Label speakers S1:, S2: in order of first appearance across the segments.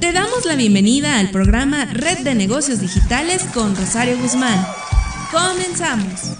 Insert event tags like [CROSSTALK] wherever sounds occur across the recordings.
S1: Te damos la bienvenida al programa Red de Negocios Digitales con Rosario Guzmán. Comenzamos.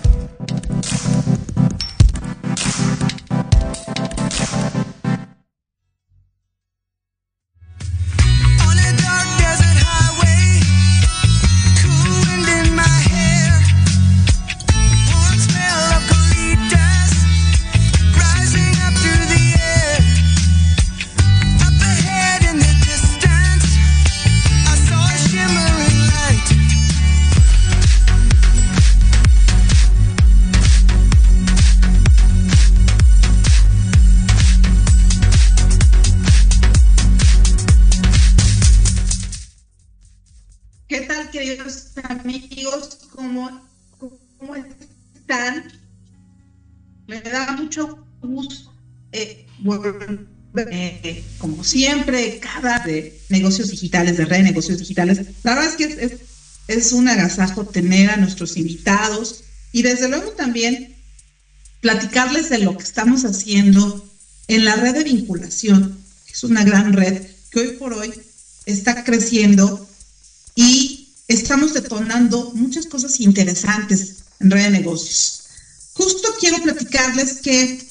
S2: Siempre, cada de negocios digitales, de red de negocios digitales. La verdad es que es, es un agasajo tener a nuestros invitados y desde luego también platicarles de lo que estamos haciendo en la red de vinculación, es una gran red que hoy por hoy está creciendo y estamos detonando muchas cosas interesantes en red de negocios. Justo quiero platicarles que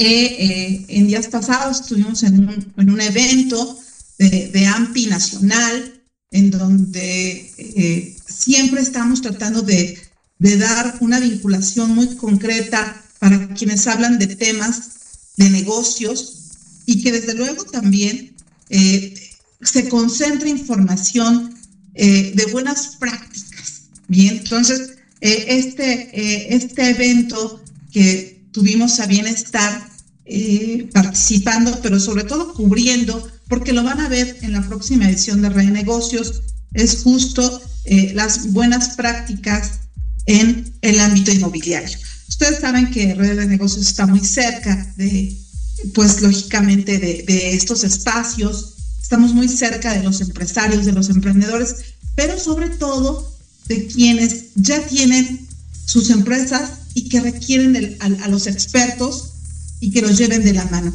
S2: eh, en días pasados estuvimos en un, evento de, AMPI nacional, en donde eh, siempre estamos tratando de, dar una vinculación muy concreta para quienes hablan de temas de negocios y que desde luego también eh, se concentra información eh, de buenas prácticas. Bien, entonces, eh, este, este evento que tuvimos a bien estar participando, pero sobre todo cubriendo, porque lo van a ver en la próxima edición de Red de Negocios, es justo las buenas prácticas en el ámbito inmobiliario. Ustedes saben que Red de Negocios está muy cerca de, pues lógicamente, de estos espacios estamos muy cerca de los empresarios, de los emprendedores, pero sobre todo de quienes ya tienen sus empresas y que requieren a, los expertos y que los lleven de la mano.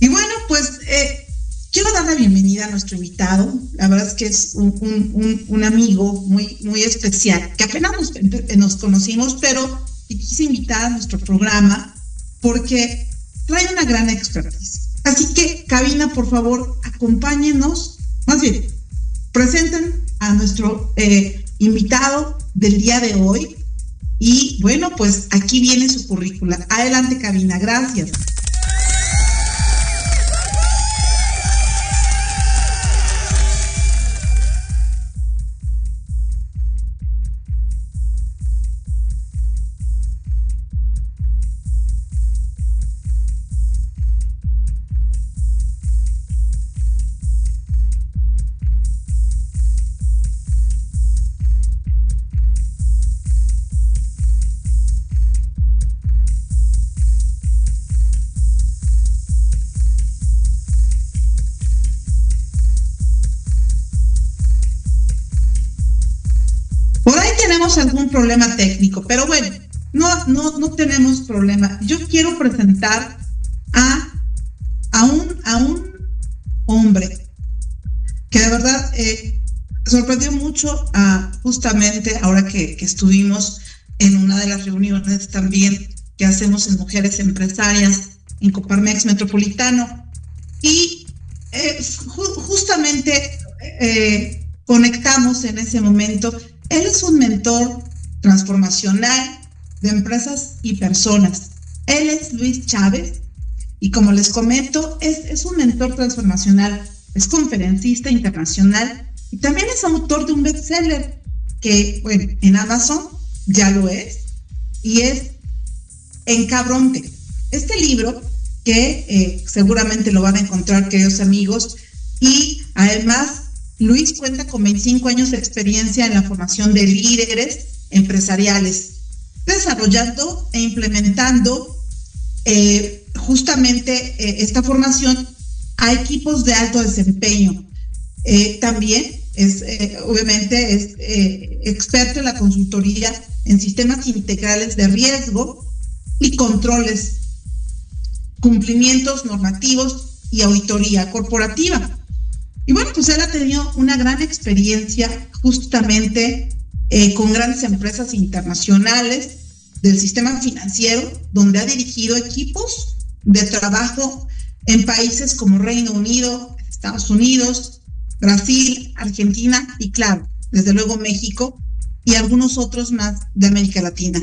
S2: Y bueno, pues eh, quiero dar la bienvenida a nuestro invitado. La verdad es que es un, amigo muy, muy especial, que apenas nos, nos conocimos, pero quise invitar a nuestro programa porque trae una gran expertise. Así que, cabina, por favor, acompáñenos, más bien, presenten a nuestro eh, invitado del día de hoy. Y bueno, pues aquí viene su currícula. Adelante, cabina, gracias. Problema técnico, pero bueno, no, no, no tenemos problema. Yo quiero presentar a, a, un, a un hombre que de verdad eh, sorprendió mucho a, justamente ahora que, estuvimos en una de las reuniones también que hacemos en Mujeres Empresarias en Coparmex Metropolitano. Y eh, justamente eh, conectamos en ese momento él es un mentor transformacional de empresas y personas. Él es Luis Chávez y como les comento, es, un mentor transformacional, es conferencista internacional y también es autor de un bestseller que, bueno, en Amazon ya lo es y es Encabronte. Este libro que eh, seguramente lo van a encontrar, queridos amigos, y además Luis cuenta con 25 años de experiencia en la formación de líderes empresariales, desarrollando e implementando eh, justamente eh, esta formación a equipos de alto desempeño. Eh, también es, obviamente, es experto en la consultoría en sistemas integrales de riesgo y controles, cumplimientos normativos y auditoría corporativa. Y bueno, pues él ha tenido una gran experiencia justamente eh, con grandes empresas internacionales del sistema financiero, donde ha dirigido equipos de trabajo en países como Reino Unido, Estados Unidos, Brasil, Argentina y claro, desde luego México y algunos otros más de América Latina.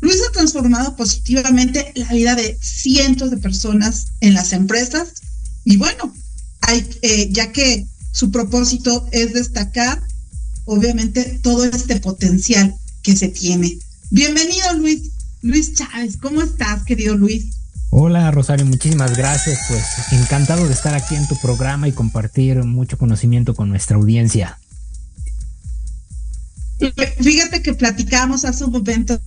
S2: Luis ha transformado positivamente la vida de cientos de personas en las empresas y bueno, eh, ya que su propósito es destacar, obviamente, todo este potencial que se tiene. Bienvenido, Luis. Luis Chávez, ¿cómo estás, querido Luis?
S3: Hola Rosario, muchísimas gracias. Pues encantado de estar aquí en tu programa y compartir mucho conocimiento con nuestra audiencia.
S2: que platicamos hace un momento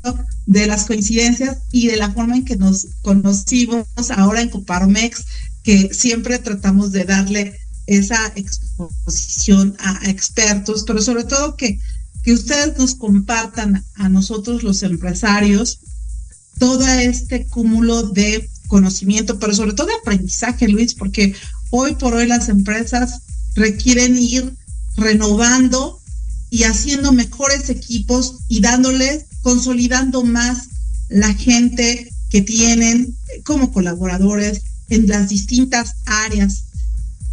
S2: de las coincidencias y de la forma en que nos conocimos ahora en Coparmex, que siempre tratamos de darle esa exposición a expertos, pero sobre todo que, que ustedes nos compartan a nosotros los empresarios todo este cúmulo de conocimiento, pero sobre todo de aprendizaje, Luis, porque hoy por hoy las empresas requieren ir renovando y haciendo mejores equipos y dándoles, consolidando más la gente que tienen como colaboradores en las distintas áreas.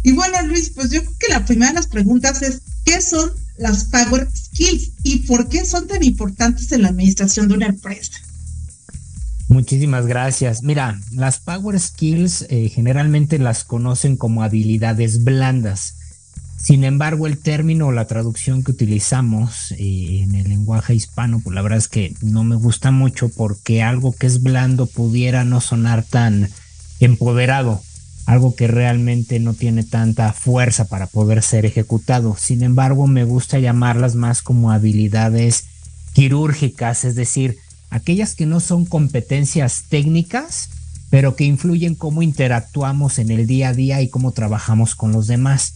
S2: Y bueno, Luis, pues yo creo que la primera de las preguntas es, ¿qué son las Power Skills y por qué son tan importantes en la administración de una empresa?
S3: Muchísimas gracias. Mira, las Power Skills eh, generalmente las conocen como habilidades blandas. Sin embargo, el término o la traducción que utilizamos eh, en el lenguaje hispano, pues la verdad es que no me gusta mucho porque algo que es blando pudiera no sonar tan empoderado, algo que realmente no tiene tanta fuerza para poder ser ejecutado. Sin embargo, me gusta llamarlas más como habilidades quirúrgicas, es decir, aquellas que no son competencias técnicas, pero que influyen cómo interactuamos en el día a día y cómo trabajamos con los demás.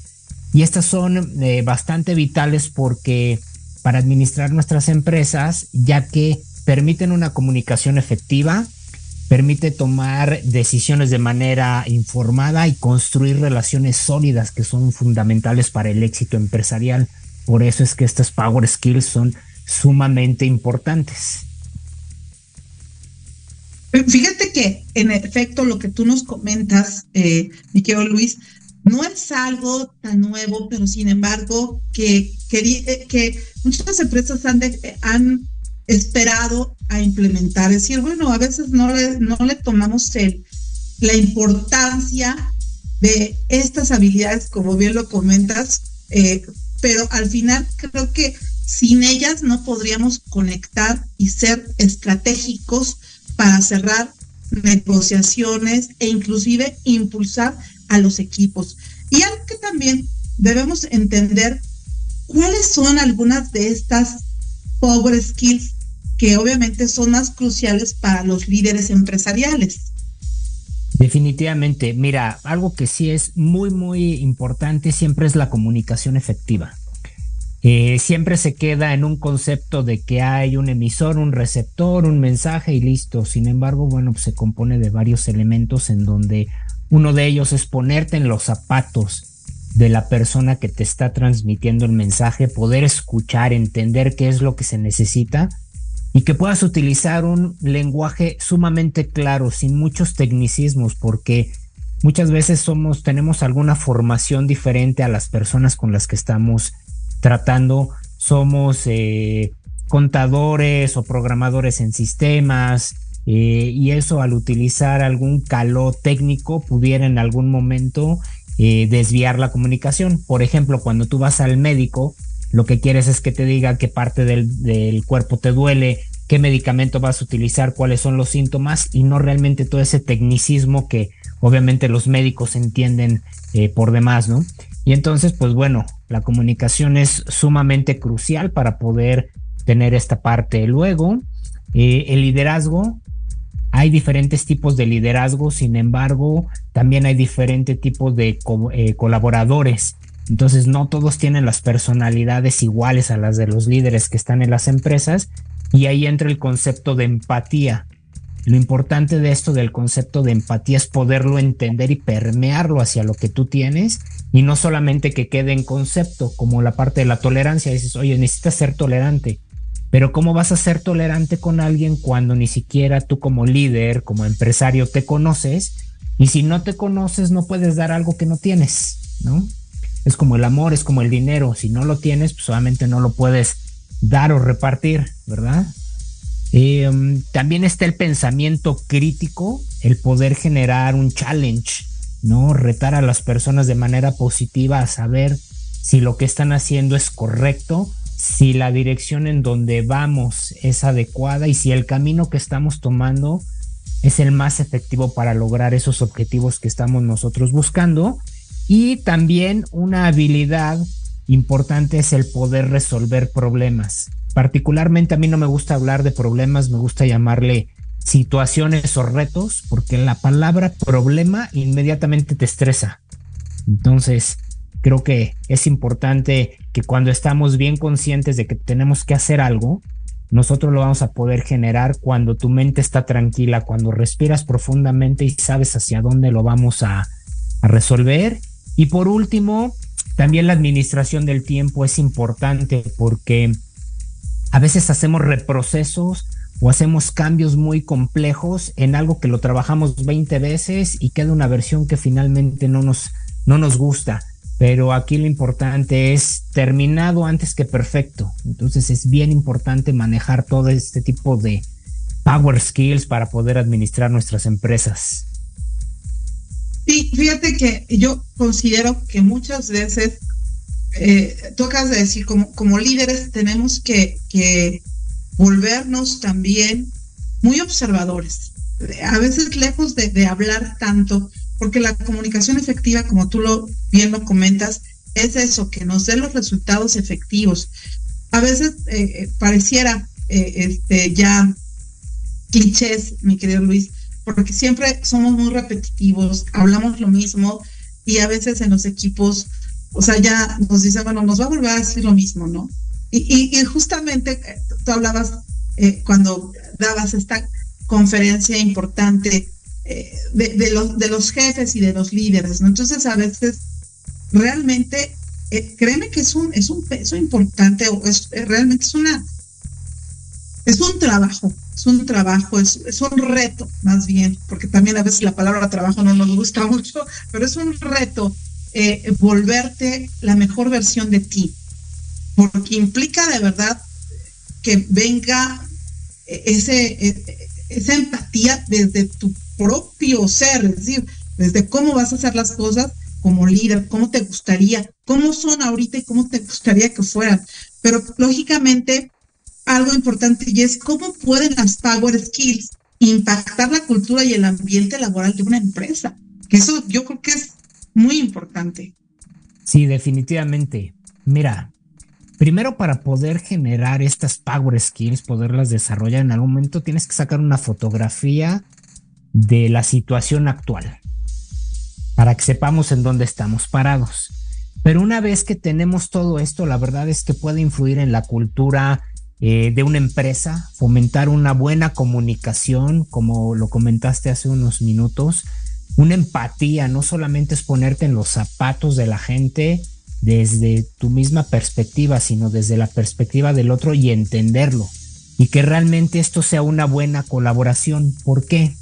S3: Y estas son eh, bastante vitales porque para administrar nuestras empresas, ya que permiten una comunicación efectiva, permite tomar decisiones de manera informada y construir relaciones sólidas que son fundamentales para el éxito empresarial. Por eso es que estas Power Skills son sumamente importantes.
S2: Fíjate que en efecto lo que tú nos comentas, eh, Luis, no es algo tan nuevo, pero sin embargo que, que, que muchas empresas han esperado a implementar. Es decir, bueno, a veces no le, no le tomamos el, la importancia de estas habilidades, como bien lo comentas, eh, pero al final creo que sin ellas no podríamos conectar y ser estratégicos para cerrar negociaciones e inclusive impulsar a los equipos. Y algo que también debemos entender, cuáles son algunas de estas power skills que obviamente son más cruciales para los líderes empresariales.
S3: Definitivamente, mira, algo que sí es muy, muy importante siempre es la comunicación efectiva. Eh, siempre se queda en un concepto de que hay un emisor, un receptor, un mensaje y listo. Sin embargo, bueno, pues se compone de varios elementos en donde uno de ellos es ponerte en los zapatos de la persona que te está transmitiendo el mensaje, poder escuchar, entender qué es lo que se necesita y que puedas utilizar un lenguaje sumamente claro, sin muchos tecnicismos, porque muchas veces somos, tenemos alguna formación diferente a las personas con las que estamos tratando. Somos eh, contadores o programadores en sistemas, eh, y eso al utilizar algún caló técnico pudiera en algún momento eh, desviar la comunicación. Por ejemplo, cuando tú vas al médico, lo que quieres es que te diga qué parte del, cuerpo te duele, qué medicamento vas a utilizar, cuáles son los síntomas y no realmente todo ese tecnicismo que obviamente los médicos entienden eh, por demás, ¿no? Y entonces, pues bueno, la comunicación es sumamente crucial para poder tener esta parte. Luego, el liderazgo hay diferentes tipos de liderazgo, sin embargo, también hay diferentes tipos de eh, colaboradores. Entonces, no todos tienen las personalidades iguales a las de los líderes que están en las empresas y ahí entra el concepto de empatía. Lo importante de esto del concepto de empatía es poderlo entender y permearlo hacia lo que tú tienes y no solamente que quede en concepto, como la parte de la tolerancia. Dices, oye, necesitas ser tolerante pero ¿cómo vas a ser tolerante con alguien cuando ni siquiera tú como líder, como empresario, te conoces? Y si no te conoces, no puedes dar algo que no tienes, ¿no? Es como el amor, es como el dinero. Si no lo tienes, pues solamente no lo puedes dar o repartir, ¿verdad? Em, también está el pensamiento crítico, el poder generar un challenge, ¿no? Retar a las personas de manera positiva a saber si lo que están haciendo es correcto si la dirección en donde vamos es adecuada y si el camino que estamos tomando es el más efectivo para lograr esos objetivos que estamos nosotros buscando. Y también una habilidad importante es el poder resolver problemas. particularmente a mí no me gusta hablar de problemas, me gusta llamarle situaciones o retos, porque la palabra problema inmediatamente te estresa. Entonces, creo que es importante que cuando estamos bien conscientes de que tenemos que hacer algo, nosotros lo vamos a poder generar cuando tu mente está tranquila, cuando respiras profundamente y sabes hacia dónde lo vamos a, a resolver. Y por último, también la administración del tiempo es importante porque a veces hacemos reprocesos o hacemos cambios muy complejos en algo que lo trabajamos 20 veces y queda una versión que finalmente no nos, no nos gusta. Pero aquí lo importante es terminado antes que perfecto. Entonces es bien importante manejar todo este tipo de power skills para poder administrar nuestras empresas.
S2: Sí, fíjate que yo considero que muchas veces, eh, tú acabas de decir, como, como líderes tenemos que, que volvernos también muy observadores. A veces lejos de, de hablar tanto, porque la comunicación efectiva, como tú lo bien lo comentas, es eso, que nos dé los resultados efectivos. A veces eh, eh, pareciera eh, este, ya clichés, mi querido Luis, porque siempre somos muy repetitivos, hablamos lo mismo y a veces en los equipos, o sea, ya nos dicen, bueno, nos va a volver a decir lo mismo, ¿no? Y, justamente tú hablabas cuando dabas esta conferencia importante de, los, de los jefes y de los líderes, ¿no? Entonces a veces realmente, eh, créeme que es un, es un peso importante, es, realmente es una, es un trabajo, es un trabajo, es, es, un reto más bien, porque también a veces la palabra trabajo no nos gusta mucho, pero es un reto eh, volverte la mejor versión de ti, porque implica de verdad que venga ese, esa empatía desde tu propio ser, es decir, desde cómo vas a hacer las cosas como líder, cómo te gustaría, cómo son ahorita y cómo te gustaría que fueran. Pero lógicamente, algo importante y es cómo pueden las power skills impactar la cultura y el ambiente laboral de una empresa. Que eso yo creo que es muy importante.
S3: Sí, definitivamente. Mira, primero para poder generar estas power skills, poderlas desarrollar en algún momento, tienes que sacar una fotografía de la situación actual para que sepamos en dónde estamos parados. Pero una vez que tenemos todo esto, la verdad es que puede influir en la cultura eh, de una empresa, fomentar una buena comunicación, como lo comentaste hace unos minutos, una empatía, no solamente es ponerte en los zapatos de la gente desde tu misma perspectiva, sino desde la perspectiva del otro y entenderlo. Y que realmente esto sea una buena colaboración. ¿Por qué?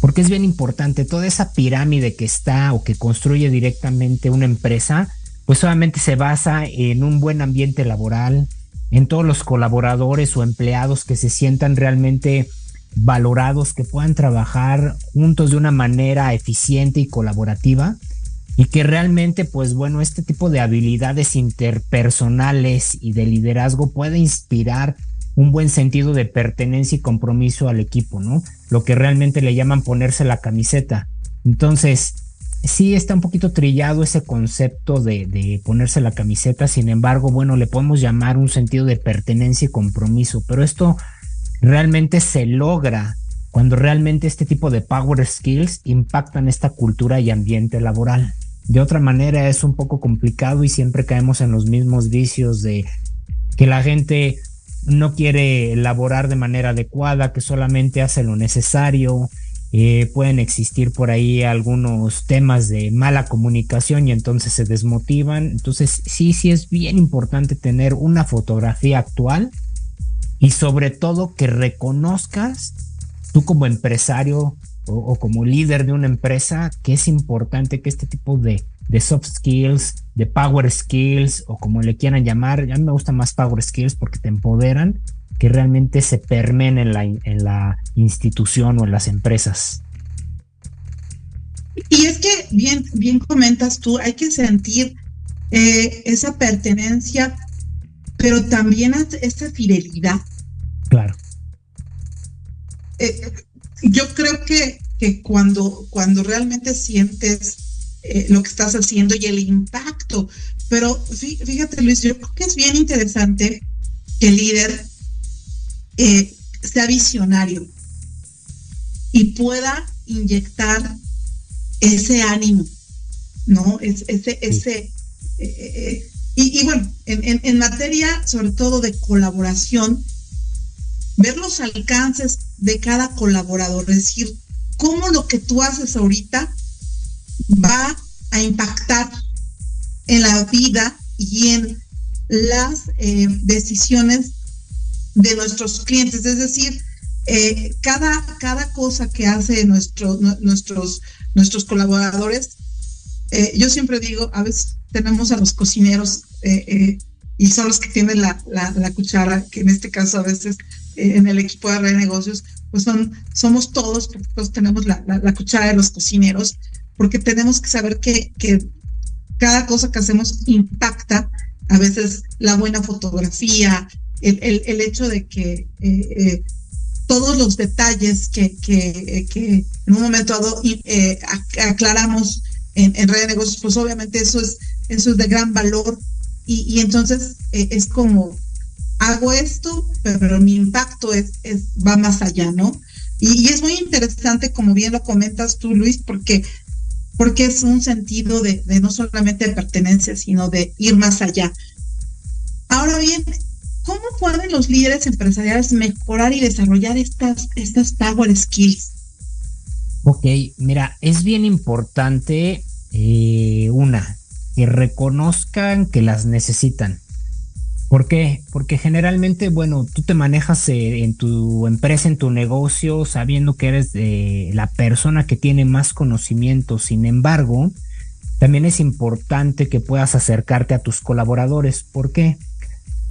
S3: porque es bien importante, toda esa pirámide que está o que construye directamente una empresa, pues solamente se basa en un buen ambiente laboral, en todos los colaboradores o empleados que se sientan realmente valorados, que puedan trabajar juntos de una manera eficiente y colaborativa y que realmente, pues bueno, este tipo de habilidades interpersonales y de liderazgo puede inspirar un buen sentido de pertenencia y compromiso al equipo, ¿no? Lo que realmente le llaman ponerse la camiseta. Entonces, sí está un poquito trillado ese concepto de, de, ponerse la camiseta, sin embargo, bueno, le podemos llamar un sentido de pertenencia y compromiso, pero esto realmente se logra cuando realmente este tipo de power skills impactan esta cultura y ambiente laboral. De otra manera es un poco complicado y siempre caemos en los mismos vicios de que la gente no quiere elaborar de manera adecuada, que solamente hace lo necesario. Eh, pueden existir por ahí algunos temas de mala comunicación y entonces se desmotivan. Entonces sí, sí es bien importante tener una fotografía actual y sobre todo que reconozcas tú como empresario o como líder de una empresa que es importante que este tipo de de soft skills, de power skills o como le quieran llamar. A mí me gusta más power skills porque te empoderan que realmente se permen en la, en la institución o en las empresas.
S2: Y es que bien, bien comentas tú, hay que sentir eh, esa pertenencia, pero también esa fidelidad.
S3: Claro.
S2: Eh, yo creo que, que cuando, cuando realmente sientes eh, lo que estás haciendo y el impacto. Pero fíjate, Luis, yo creo que es bien interesante que el líder eh, sea visionario y pueda inyectar ese ánimo, ¿no? ese, ese, eh, eh, y, bueno, en, materia sobre todo de colaboración, ver los alcances de cada colaborador, es decir, cómo lo que tú haces ahorita va a impactar en la vida y en las eh, decisiones de nuestros clientes. Es decir, eh, cada, cada cosa que hace nuestro, nuestros, nuestros colaboradores, eh, yo siempre digo, a veces tenemos a los cocineros y son los que tienen la, la, cuchara, que en este caso a veces en el equipo de negocios, pues son, somos todos, pues tenemos la, la, cuchara de los cocineros, porque tenemos que saber que, que cada cosa que hacemos impacta a veces la buena fotografía, el, el, hecho de que eh, eh, todos los detalles que, que, que en un momento dado eh, aclaramos en, en red de negocios, pues obviamente eso es, eso es de gran valor y, y entonces es como hago esto, pero mi impacto es, es va más allá, ¿no? Y, y, es muy interesante, como bien lo comentas tú, Luis, porque porque es un sentido de, no solamente de pertenencia, sino de ir más allá. Ahora bien, ¿cómo pueden los líderes empresariales mejorar y desarrollar estas, estas power skills?
S3: Ok, mira, es bien importante eh, una, que reconozcan que las necesitan. ¿Por qué? Porque generalmente, bueno, tú te manejas eh, en tu empresa, en tu negocio, sabiendo que eres la persona que tiene más conocimiento. Sin embargo, también es importante que puedas acercarte a tus colaboradores. ¿Por qué?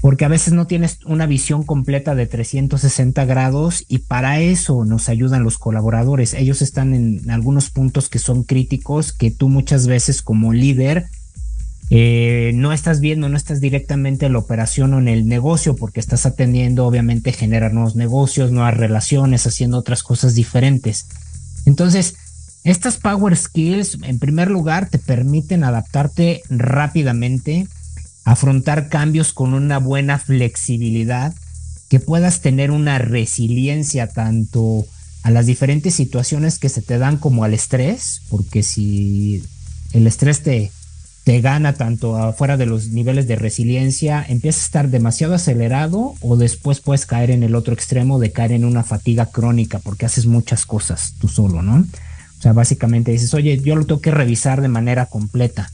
S3: Porque a veces no tienes una visión completa de 360 grados y para eso nos ayudan los colaboradores. Ellos están en algunos puntos que son críticos que tú muchas veces como líder eh, no estás viendo, no estás directamente en la operación o en el negocio porque estás atendiendo, obviamente, generar nuevos negocios, nuevas relaciones, haciendo otras cosas diferentes. Entonces, estas Power Skills, en primer lugar, te permiten adaptarte rápidamente, afrontar cambios con una buena flexibilidad, que puedas tener una resiliencia tanto a las diferentes situaciones que se te dan como al estrés, porque si el estrés te, te gana tanto afuera de los niveles de resiliencia, empiezas a estar demasiado acelerado o después puedes caer en el otro extremo de caer en una fatiga crónica porque haces muchas cosas tú solo, ¿no? O sea, básicamente dices, oye, yo lo tengo que revisar de manera completa.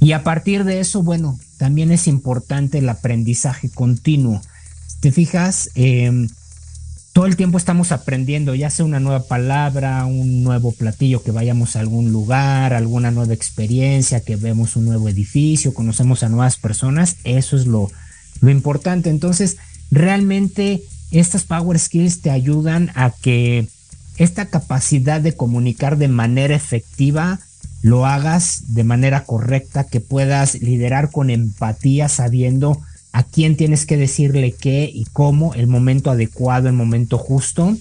S3: Y a partir de eso, bueno, también es importante el aprendizaje continuo. Te fijas, eh, todo el tiempo estamos aprendiendo, ya sea una nueva palabra, un nuevo platillo, que vayamos a algún lugar, alguna nueva experiencia, que vemos un nuevo edificio, conocemos a nuevas personas, eso es lo, lo importante. Entonces, realmente estas Power Skills te ayudan a que esta capacidad de comunicar de manera efectiva lo hagas de manera correcta, que puedas liderar con empatía sabiendo a quién tienes que decirle qué y cómo, el momento adecuado, el momento justo.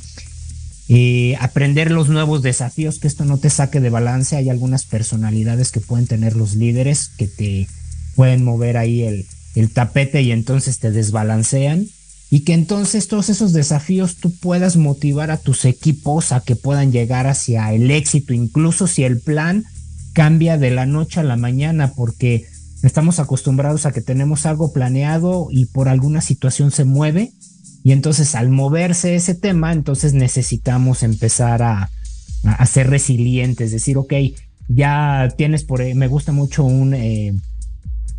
S3: Eh, aprender los nuevos desafíos, que esto no te saque de balance. Hay algunas personalidades que pueden tener los líderes que te pueden mover ahí el, el tapete y entonces te desbalancean. Y que entonces todos esos desafíos tú puedas motivar a tus equipos a que puedan llegar hacia el éxito, incluso si el plan cambia de la noche a la mañana, porque Estamos acostumbrados a que tenemos algo planeado y por alguna situación se mueve y entonces al moverse ese tema, entonces necesitamos empezar a, a, ser resilientes, decir, ok, ya tienes por, me gusta mucho eh,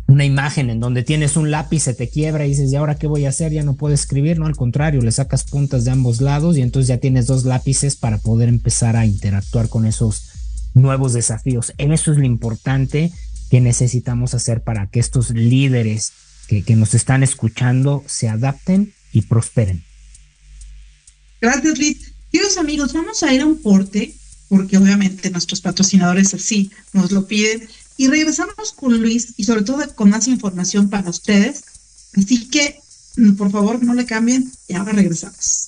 S3: una imagen en donde tienes un lápiz, se te quiebra y dices, ¿y ahora qué voy a hacer? Ya no puedo escribir, no, al contrario, le sacas puntas de ambos lados y entonces ya tienes dos lápices para poder empezar a interactuar con esos nuevos desafíos. En eso es lo importante que necesitamos hacer para que estos líderes que, nos están escuchando se adapten y prosperen.
S2: Gracias, Liz. Queridos amigos, vamos a ir a un corte, porque obviamente nuestros patrocinadores así nos lo piden, y regresamos con Luis y sobre todo con más información para ustedes. Así que, mm, por favor, no le cambien y ahora regresamos.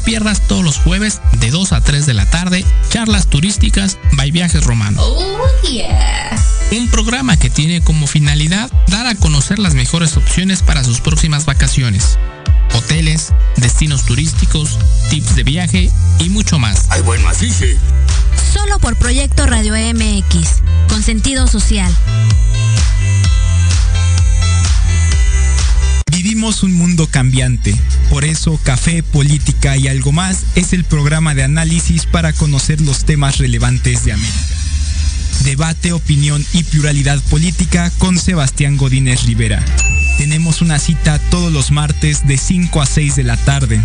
S4: Te pierdas todos los jueves de 2 a 3 de la tarde charlas turísticas by Viajes Romano. Oh, Un programa que tiene como finalidad dar a conocer las mejores opciones para sus próximas vacaciones. Hoteles, destinos turísticos, tips de viaje y mucho más.
S5: ¡Ay, buen maciche!
S6: Solo por Proyecto Radio MX, con sentido social.
S7: Vivimos un cambiante, por eso Café, Política y algo más es el programa de análisis para conocer los temas relevantes de América. Debate, opinión y pluralidad política con Sebastián Godínez Rivera. Tenemos una cita todos los martes de 5 a 6 de la tarde,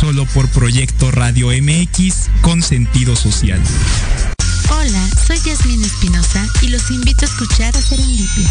S7: solo por Proyecto Radio MX con sentido social.
S8: Hola, soy Yasmin Espinosa y los invito a escuchar a Serendipia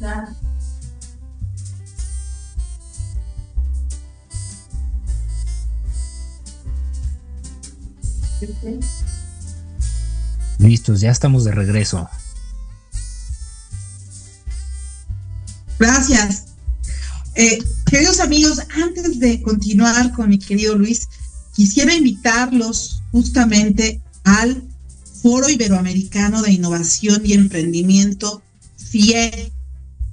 S2: Finalizar.
S3: Listos, ya estamos de regreso.
S2: Gracias. Eh, queridos amigos, antes de continuar con mi querido Luis, quisiera invitarlos justamente al Foro Iberoamericano de Innovación y Emprendimiento, FIE,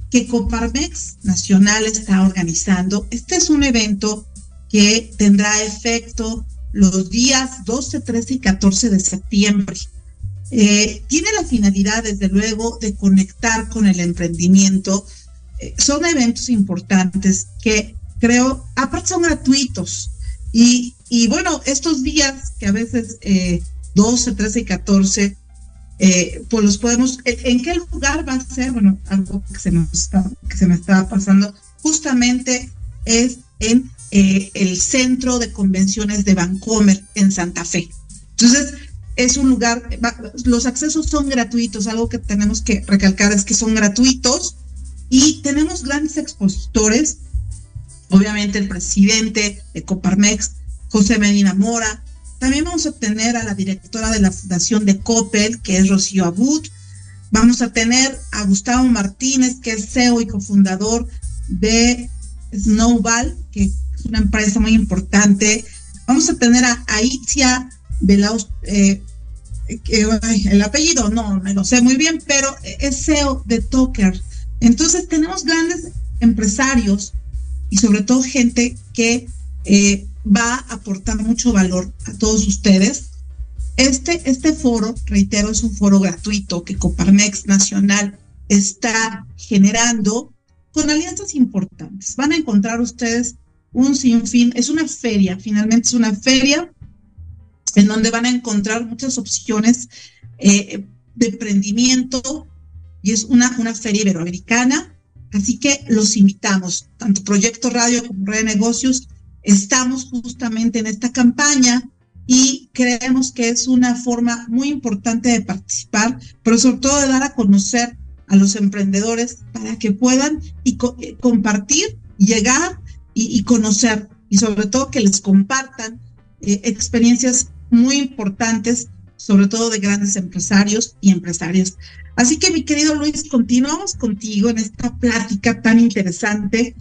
S2: que Coparmex Nacional está organizando. Este es un evento que tendrá efecto los días 12, 13 y 14 de septiembre. Eh, tiene la finalidad, desde luego, de conectar con el emprendimiento eh, son eventos importantes que creo, aparte son gratuitos. Y, bueno, estos días que a veces 12, 13 y 14, pues los podemos, ¿en qué lugar va a ser? Bueno, algo que se, nos está, que se me estaba pasando, justamente es en el centro de convenciones de Vancomer en Santa Fe. Entonces, es un lugar, los accesos son gratuitos, algo que tenemos que recalcar es que son gratuitos y tenemos grandes expositores, obviamente el presidente de Coparmex, José Medina Mora, también vamos a tener a la directora de la Fundación de Coppel, que es Rocío Abud, vamos a tener a Gustavo Martínez, que es CEO y cofundador de Snowball, que es una empresa muy importante, vamos a tener a Aitzia Belaus, eh, el apellido no me lo sé muy bien, pero es CEO de Toker. Entonces tenemos grandes empresarios y sobre todo gente que eh, va a aportar mucho valor a todos ustedes. Este, este foro, reitero, es un foro gratuito que Coparmex Nacional está generando con alianzas importantes. Van a encontrar ustedes un sinfín, es una feria, finalmente es una feria en donde van a encontrar muchas opciones eh, de emprendimiento y es una, una feria iberoamericana. Así que los invitamos, tanto Proyecto Radio como Red de Negocios, estamos justamente en esta campaña y creemos que es una forma muy importante de participar, pero sobre todo de dar a conocer a los emprendedores para que puedan y eh, compartir, llegar y, conocer y sobre todo que les compartan eh, experiencias muy importantes, sobre todo de grandes empresarios y empresarias. Así que mi querido Luis, continuamos contigo en esta plática tan interesante.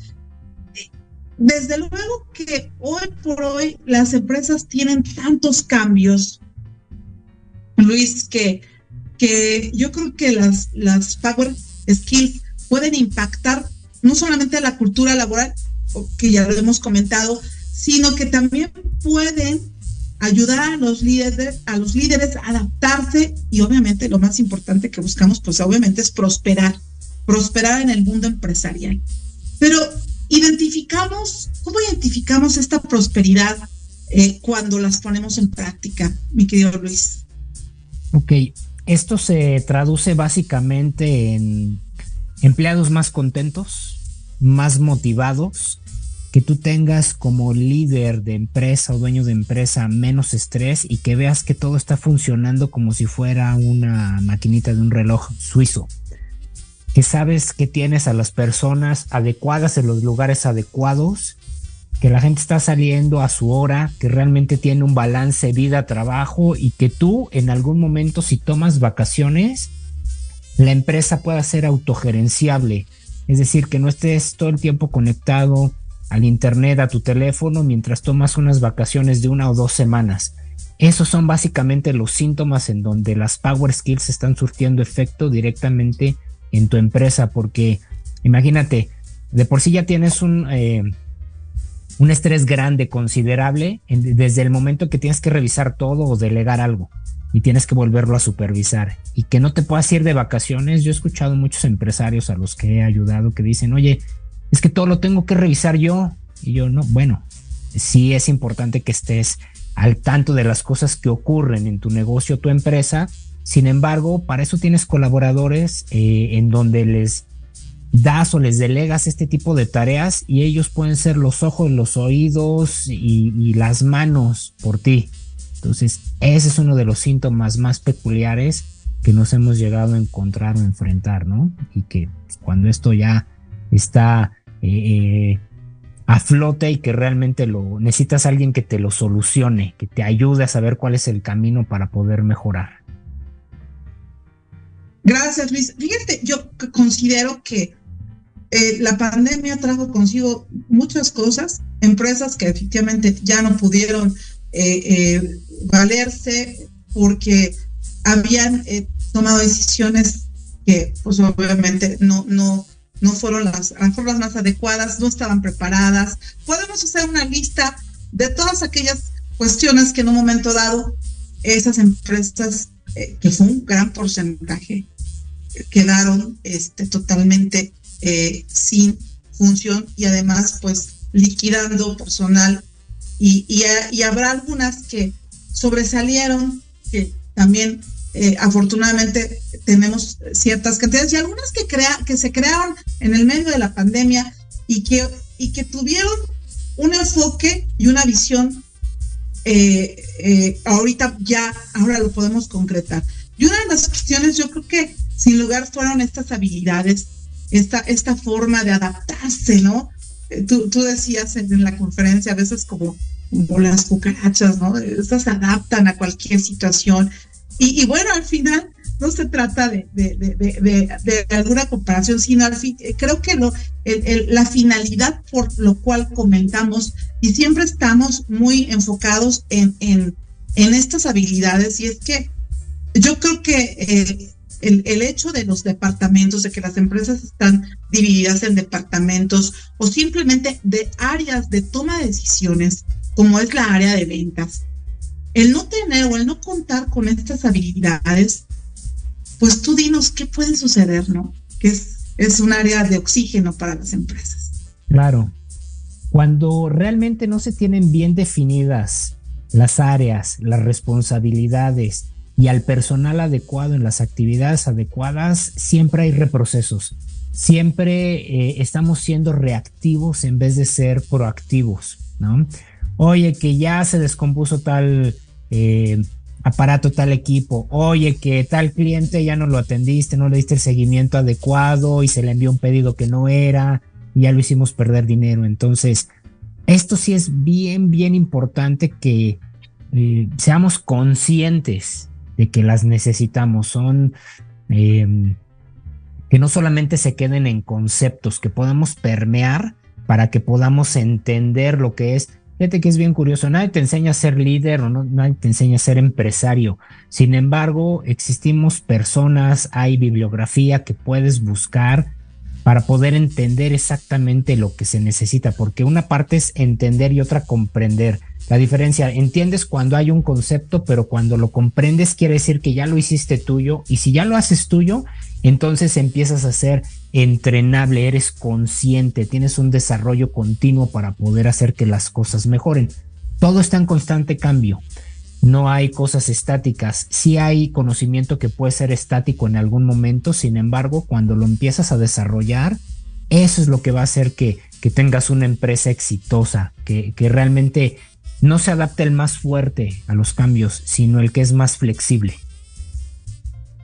S2: Desde luego que hoy por hoy las empresas tienen tantos cambios, Luis, que, que yo creo que las, las Power Skills pueden impactar no solamente la cultura laboral, que ya lo hemos comentado, sino que también pueden ayudar a los líderes, a los líderes a adaptarse y obviamente lo más importante que buscamos, pues obviamente es prosperar, prosperar en el mundo empresarial. Pero identificamos, ¿cómo identificamos esta prosperidad eh, cuando las ponemos en práctica, mi querido Luis?
S3: Ok, esto se traduce básicamente en empleados más contentos, más motivados, que tú tengas como líder de empresa o dueño de empresa menos estrés y que veas que todo está funcionando como si fuera una maquinita de un reloj suizo. Que sabes que tienes a las personas adecuadas en los lugares adecuados, que la gente está saliendo a su hora, que realmente tiene un balance vida-trabajo y que tú en algún momento si tomas vacaciones, la empresa pueda ser autogerenciable. Es decir, que no estés todo el tiempo conectado al internet, a tu teléfono, mientras tomas unas vacaciones de una o dos semanas. Esos son básicamente los síntomas en donde las Power Skills están surtiendo efecto directamente en tu empresa, porque imagínate, de por sí ya tienes un, eh, un estrés grande, considerable, desde el momento que tienes que revisar todo o delegar algo y tienes que volverlo a supervisar y que no te puedas ir de vacaciones. Yo he escuchado muchos empresarios a los que he ayudado que dicen, oye, es que todo lo tengo que revisar yo. Y yo no, bueno, sí es importante que estés al tanto de las cosas que ocurren en tu negocio, tu empresa. Sin embargo, para eso tienes colaboradores eh, en donde les das o les delegas este tipo de tareas y ellos pueden ser los ojos, los oídos y, las manos por ti. Entonces, ese es uno de los síntomas más peculiares que nos hemos llegado a encontrar o enfrentar, ¿no? Y que cuando esto ya está eh, eh, a flote y que realmente lo necesitas alguien que te lo solucione, que te ayude a saber cuál es el camino para poder mejorar.
S2: Gracias, Luis. Fíjate, yo considero que eh, la pandemia trajo consigo muchas cosas, empresas que efectivamente ya no pudieron valerse porque habían tomado decisiones que pues obviamente no, no, no fueron las, formas más adecuadas, no estaban preparadas. Podemos hacer una lista de todas aquellas cuestiones que en un momento dado esas empresas, eh, que fue un gran porcentaje, quedaron este, totalmente eh, sin función y además pues liquidando personal y, y, habrá algunas que sobresalieron, que también eh, afortunadamente tenemos ciertas cantidades y algunas que, crea, que se crearon en el medio de la pandemia y que, y que tuvieron un enfoque y una visión eh, eh, ahorita ya, ahora lo podemos concretar. Y una de las cuestiones yo creo que sin lugar fueron estas habilidades, esta, esta forma de adaptarse, ¿no? Eh, tú, tú decías en, la conferencia a veces como, como las cucarachas, ¿no? Estas se adaptan a cualquier situación. Y, y bueno, al final no se trata de, de, alguna comparación, sino al fin, creo que lo, la finalidad por lo cual comentamos y siempre estamos muy enfocados en, en, en estas habilidades y es que yo creo que eh, el, hecho de los departamentos, de que las empresas están divididas en departamentos o simplemente de áreas de toma de decisiones, como es la área de ventas, el no tener o el no contar con estas habilidades pues tú dinos qué puede suceder, ¿no? Que es, es un área de oxígeno para las empresas.
S3: Claro. Cuando realmente no se tienen bien definidas las áreas, las responsabilidades y al personal adecuado en las actividades adecuadas, siempre hay reprocesos. Siempre eh, estamos siendo reactivos en vez de ser proactivos, ¿no? Oye, que ya se descompuso tal eh, aparato tal equipo, oye que tal cliente ya no lo atendiste, no le diste el seguimiento adecuado y se le envió un pedido que no era y ya lo hicimos perder dinero. Entonces, esto sí es bien, bien importante que eh, seamos conscientes de que las necesitamos. Son em, que no solamente se queden en conceptos, que podamos permear para que podamos entender lo que es Fíjate que es bien curioso, nadie te enseña a ser líder o no, nadie te enseña a ser empresario. Sin embargo, existimos personas, hay bibliografía que puedes buscar para poder entender exactamente lo que se necesita, porque una parte es entender y otra comprender. La diferencia, entiendes cuando hay un concepto, pero cuando lo comprendes quiere decir que ya lo hiciste tuyo y si ya lo haces tuyo, entonces empiezas a ser entrenable, eres consciente, tienes un desarrollo continuo para poder hacer que las cosas mejoren. Todo está en constante cambio. No hay cosas estáticas. Sí hay conocimiento que puede ser estático en algún momento, sin embargo, cuando lo empiezas a desarrollar, eso es lo que va a hacer que, que tengas una empresa exitosa, que, que realmente no se adapte el más fuerte a los cambios, sino el que es más flexible.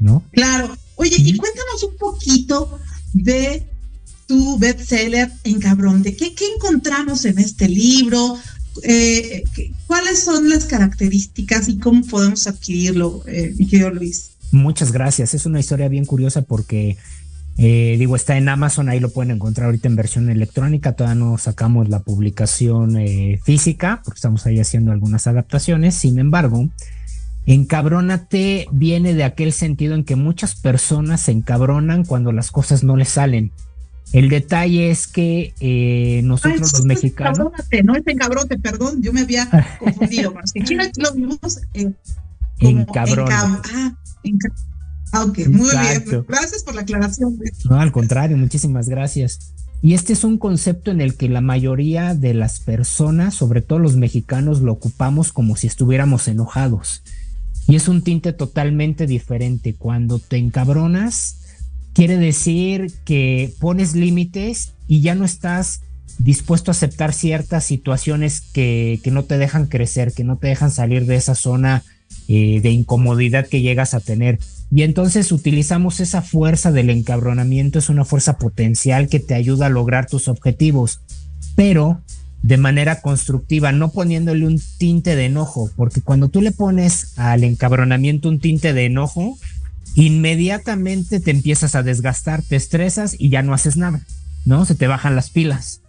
S3: ¿No?
S2: Claro. Oye, y cuéntanos un poquito de tu bestseller en ¿De qué, qué encontramos en este libro? Eh, ¿Cuáles son las características y cómo podemos adquirirlo, eh, mi querido Luis?
S3: Muchas gracias. Es una historia bien curiosa porque, eh, digo, está en Amazon, ahí lo pueden encontrar ahorita en versión electrónica. Todavía no sacamos la publicación eh, física porque estamos ahí haciendo algunas adaptaciones. Sin embargo, Encabrónate viene de aquel sentido en que muchas personas se encabronan cuando las cosas no les salen. El detalle es que eh, nosotros los mexicanos.
S2: Encabrónate, no es encabrote, perdón, yo me había [LAUGHS] confundido. lo vimos en.
S3: Encabrón.
S2: ah, ah, ok, muy bien. Gracias por la aclaración.
S3: No, al contrario, muchísimas gracias. Y este es un concepto en el que la mayoría de las personas, sobre todo los mexicanos, lo ocupamos como si estuviéramos enojados. Y es un tinte totalmente diferente. Cuando te encabronas, quiere decir que pones límites y ya no estás dispuesto a aceptar ciertas situaciones que, que no te dejan crecer, que no te dejan salir de esa zona eh, de incomodidad que llegas a tener. Y entonces utilizamos esa fuerza del encabronamiento, es una fuerza potencial que te ayuda a lograr tus objetivos, pero de manera constructiva, no poniéndole un tinte de enojo, porque cuando tú le pones al encabronamiento un tinte de enojo, inmediatamente te empiezas a desgastar, te estresas y ya no haces nada, ¿no? Se te bajan las pilas.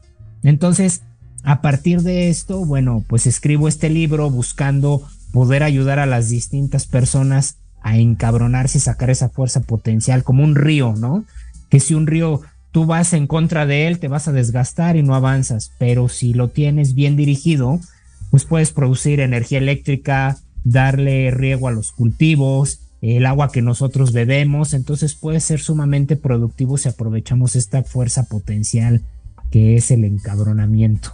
S3: Entonces, a partir de esto, bueno, pues escribo este libro buscando poder ayudar a las distintas personas a encabronarse y sacar esa fuerza potencial como un río, ¿no? Que si un río tú vas en contra de él, te vas a desgastar y no avanzas, pero si lo tienes bien dirigido, pues puedes producir energía eléctrica, darle riego a los cultivos, el agua que nosotros bebemos, entonces puede ser sumamente productivo si aprovechamos esta fuerza potencial que es el encabronamiento.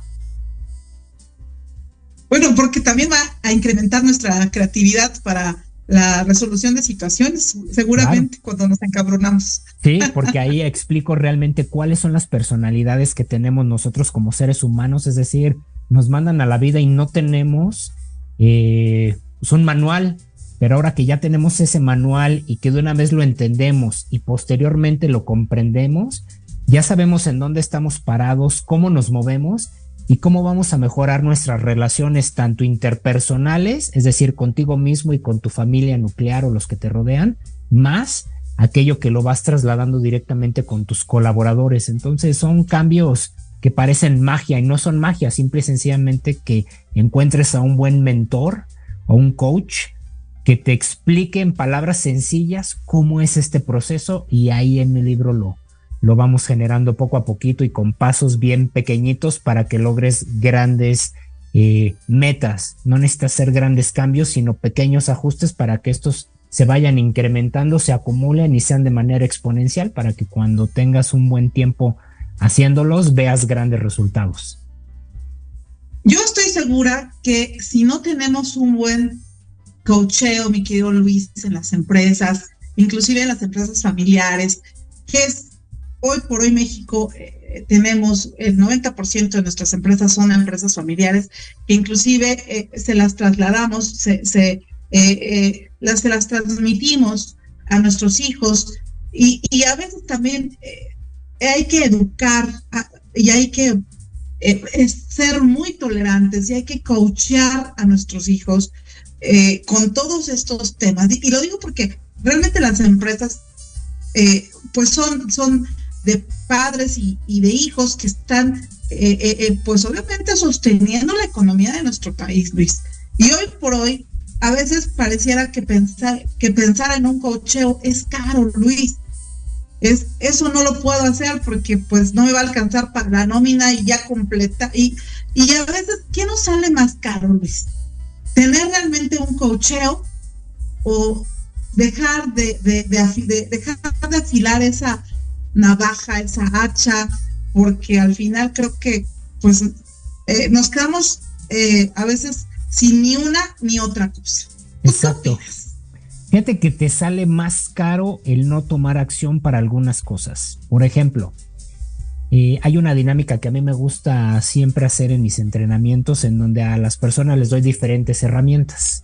S2: Bueno, porque también va a incrementar nuestra creatividad para la resolución de situaciones, seguramente cuando nos encabronamos.
S3: Sí, [LAUGHS] porque ahí explico realmente cuáles son las personalidades que tenemos nosotros como seres humanos, es decir, nos mandan a la vida y no tenemos eh, pues, un manual, pero ahora que ya tenemos ese manual y que de una vez lo entendemos y posteriormente lo comprendemos, ya sabemos en dónde estamos parados, cómo nos movemos y cómo vamos a mejorar nuestras relaciones tanto interpersonales, es decir, contigo mismo y con tu familia nuclear o los que te rodean, más aquello que lo vas trasladando directamente con tus colaboradores. Entonces son cambios que parecen magia y no son magia, simple y sencillamente que encuentres a un buen mentor o un coach que te explique en palabras sencillas cómo es este proceso y ahí en el libro lo, lo vamos generando poco a poquito y con pasos bien pequeñitos para que logres grandes eh, metas. No necesitas hacer grandes cambios, sino pequeños ajustes para que estos se vayan incrementando, se acumulen y sean de manera exponencial para que cuando tengas un buen tiempo haciéndolos veas grandes resultados.
S2: Yo estoy segura que si no tenemos un buen cocheo, mi querido Luis, en las empresas, inclusive en las empresas familiares, que hoy por hoy México eh, tenemos el 90% de nuestras empresas son empresas familiares, que inclusive eh, se las trasladamos, se, eh, las, se las transmitimos a nuestros hijos y, a veces también hay que educar y hay que ser muy tolerantes y hay que coachear a nuestros hijos con todos estos temas. Y lo digo porque realmente las empresas, pues son, son de padres y, de hijos que están, eh, pues obviamente sosteniendo la economía de nuestro país, Luis. Y hoy por hoy, a veces pareciera que pensar, que pensar en un cocheo es caro, Luis. Es, eso no lo puedo hacer porque pues no me va a alcanzar para la nómina y ya completa. Y, y a veces, ¿qué nos sale más caro, Luis? tener realmente un cocheo o dejar de, dejar de afilar esa navaja, esa hacha, porque al final creo que pues eh, nos quedamos eh, a veces sin ni una ni otra cosa.
S3: Exacto. Fíjate que te sale más caro el no tomar acción para algunas cosas. Por ejemplo, eh, hay una dinámica que a mí me gusta siempre hacer en mis entrenamientos en donde a las personas les doy diferentes herramientas.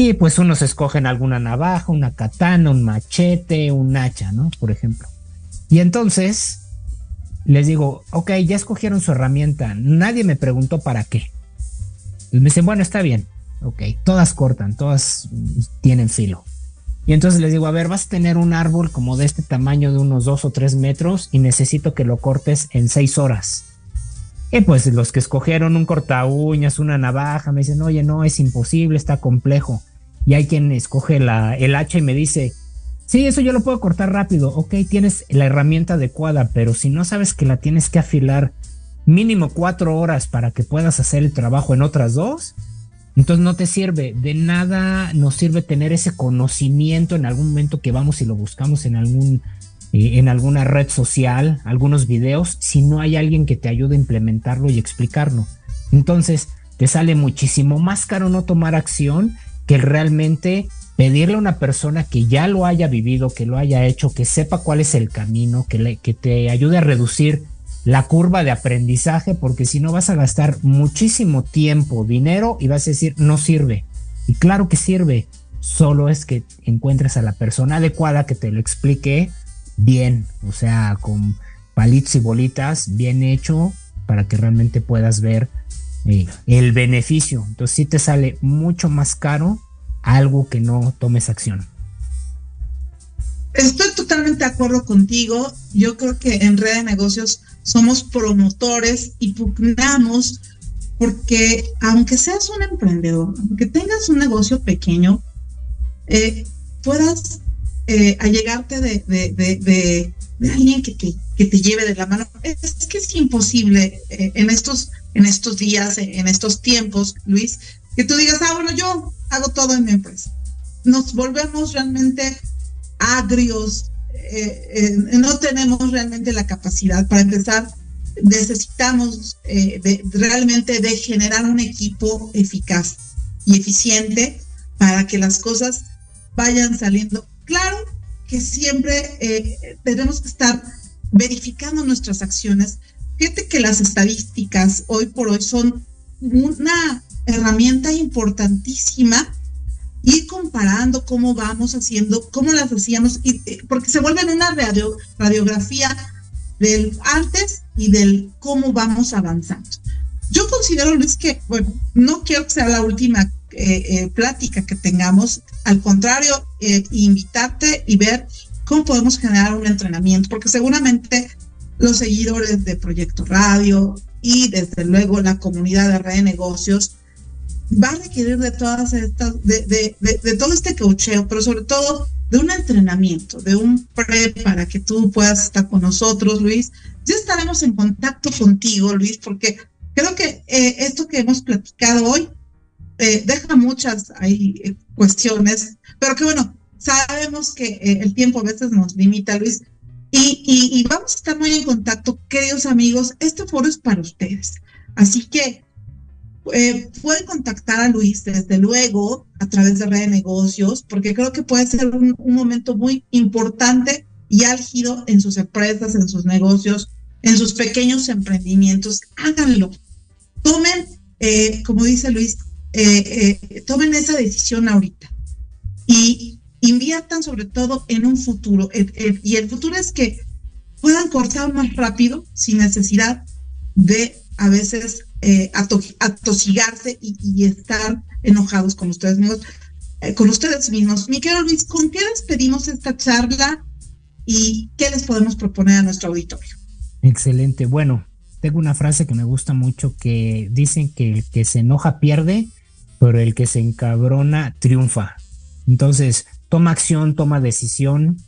S3: Y pues unos escogen alguna navaja, una katana, un machete, un hacha, ¿no? Por ejemplo. Y entonces les digo, ok, ya escogieron su herramienta, nadie me preguntó para qué. Me dicen, bueno, está bien, ok, todas cortan, todas tienen filo. Y entonces les digo, a ver, vas a tener un árbol como de este tamaño de unos dos o tres metros y necesito que lo cortes en seis horas. Y pues los que escogieron un corta uñas, una navaja, me dicen, oye, no, es imposible, está complejo. Y hay quien escoge la, el hacha y me dice, sí, eso yo lo puedo cortar rápido. Ok, tienes la herramienta adecuada, pero si no sabes que la tienes que afilar mínimo cuatro horas para que puedas hacer el trabajo en otras dos, entonces no te sirve, de nada nos sirve tener ese conocimiento en algún momento que vamos y lo buscamos en algún eh, en alguna red social, algunos videos, si no hay alguien que te ayude a implementarlo y explicarlo. Entonces te sale muchísimo más caro no tomar acción que realmente pedirle a una persona que ya lo haya vivido, que lo haya hecho, que sepa cuál es el camino, que, te ayude a reducir la curva de aprendizaje, porque si no vas a gastar muchísimo tiempo, dinero y vas a decir, no sirve. Y claro que sirve, solo es que encuentres a la persona adecuada que te lo explique bien, o sea, con palitos y bolitas, bien hecho, para que realmente puedas ver el beneficio. Entonces sí te sale mucho más caro algo que no tomes acción.
S2: Estoy totalmente de acuerdo contigo. Yo creo que en Red de Negocios somos promotores y pugnamos porque aunque seas un emprendedor, aunque tengas un negocio pequeño, eh, puedas eh, allegarte de, de, alguien que te, que te, lleve de la mano. Es, que es imposible eh, en, estos, en estos días, en estos tiempos, Luis, que tú digas, ah, bueno, yo hago todo en mi empresa. nos volvemos realmente agrios, eh, eh, no tenemos realmente la capacidad. Para empezar, necesitamos eh, de, realmente de generar un equipo eficaz y eficiente para que las cosas vayan saliendo. Claro que siempre tenemos que estar verificando nuestras acciones. Fíjate que las estadísticas hoy por hoy son una herramienta importantísima ir comparando cómo vamos haciendo, cómo las hacíamos, eh, porque se vuelven una radio, radiografía del antes y del cómo vamos avanzando. Yo considero, Luis, que, bueno, no quiero que sea la última eh, eh, plática que tengamos, al contrario, invitarte y ver cómo podemos generar un entrenamiento, porque seguramente los seguidores de Proyecto Radio y desde luego la comunidad de red de negocios va a requerir de todas estas, de, todo este cocheo, pero sobre todo de un entrenamiento, de un pre para que tú puedas estar con nosotros, Luis. Ya estaremos en contacto contigo, Luis, porque creo que eh, esto que hemos platicado hoy eh, deja muchas ahí eh, cuestiones, pero que bueno, sabemos que el tiempo a veces nos limita, Luis, y, y, vamos a estar muy en contacto, queridos amigos. Este foro es para ustedes. Así que eh, pueden contactar a Luis desde luego a través de red de negocios, porque creo que puede ser un, momento muy importante y álgido en sus empresas, en sus negocios, en sus pequeños emprendimientos. Háganlo. Tomen, eh, como dice Luis, eh, tomen esa decisión ahorita y inviertan sobre todo en un futuro. y el futuro es que puedan cortar más rápido sin necesidad de a veces eh, atosigarse y, estar enojados con ustedes mismos. Eh, con ustedes mismos. Mi querido Luis, ¿con qué despedimos esta charla y qué les podemos proponer a nuestro auditorio?
S3: Excelente. Bueno, tengo una frase que me gusta mucho que dicen que el que se enoja pierde, pero el que se encabrona triunfa. Entonces, toma acción, toma decisión,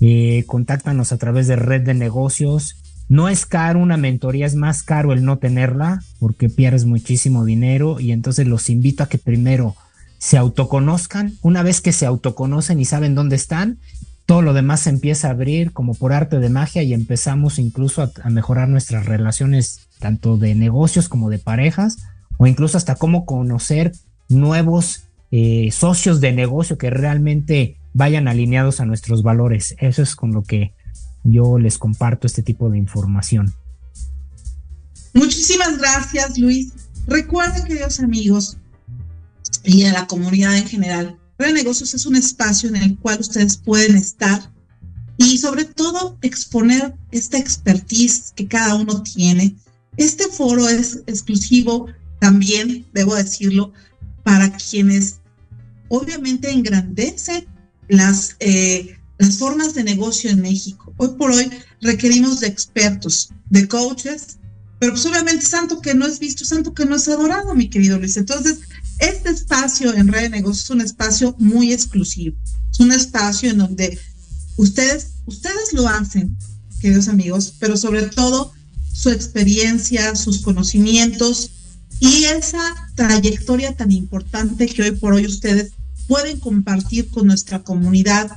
S3: eh, contáctanos a través de red de negocios, no es caro una mentoría, es más caro el no tenerla porque pierdes muchísimo dinero y entonces los invito a que primero se autoconozcan. Una vez que se autoconocen y saben dónde están, todo lo demás se empieza a abrir como por arte de magia y empezamos incluso a, mejorar nuestras relaciones tanto de negocios como de parejas o incluso hasta cómo conocer nuevos eh, socios de negocio que realmente vayan alineados a nuestros valores. Eso es con lo que yo les comparto este tipo de información.
S2: Muchísimas gracias, Luis. Recuerden, queridos amigos, y a la comunidad en general, Renegocios es un espacio en el cual ustedes pueden estar y sobre todo exponer esta expertise que cada uno tiene. Este foro es exclusivo también, debo decirlo, para quienes obviamente engrandecen las eh, las formas de negocio en México. Hoy por hoy requerimos de expertos, de coaches, pero pues obviamente santo que no es visto, santo que no es adorado, mi querido Luis. Entonces, este espacio en Red de Negocios es un espacio muy exclusivo. Es un espacio en donde ustedes, ustedes lo hacen, queridos amigos, pero sobre todo su experiencia, sus conocimientos y esa trayectoria tan importante que hoy por hoy ustedes pueden compartir con nuestra comunidad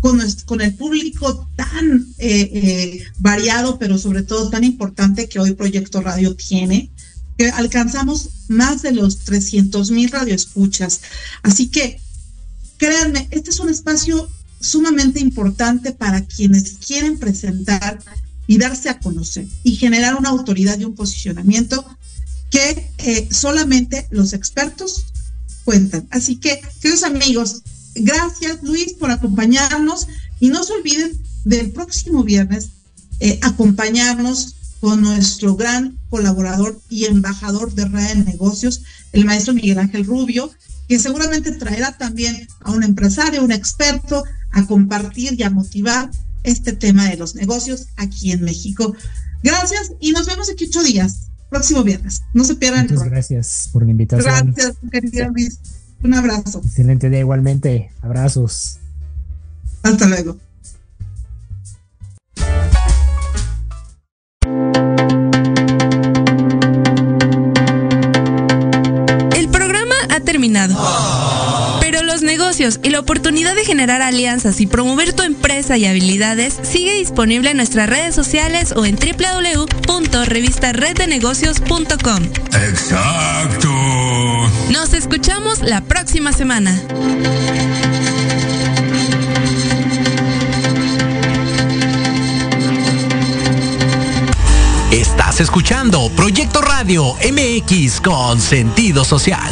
S2: con, el público tan eh, eh, variado, pero sobre todo tan importante que hoy Proyecto Radio tiene, que alcanzamos más de los 300 mil radioescuchas. Así que, créanme, este es un espacio sumamente importante para quienes quieren presentar y darse a conocer y generar una autoridad y un posicionamiento que eh, solamente los expertos cuentan. Así que, queridos amigos, Gracias Luis por acompañarnos y no se olviden del próximo viernes eh, acompañarnos con nuestro gran colaborador y embajador de Red de Negocios, el maestro Miguel Ángel Rubio, que seguramente traerá también a un empresario, un experto, a compartir y a motivar este tema de los negocios aquí en México. Gracias y nos vemos aquí ocho días, próximo viernes. No se pierdan.
S3: Muchas gracias por la invitación.
S2: Gracias, querido Luis. Un abrazo.
S3: Excelente día igualmente. Abrazos.
S2: Hasta luego.
S1: El programa ha terminado. Pero los negocios y la oportunidad de generar alianzas y promover tu empresa y habilidades sigue disponible en nuestras redes sociales o en www.revistareddenegocios.com.
S5: Exacto.
S1: Nos escuchamos la próxima semana.
S4: Estás escuchando Proyecto Radio MX con sentido social.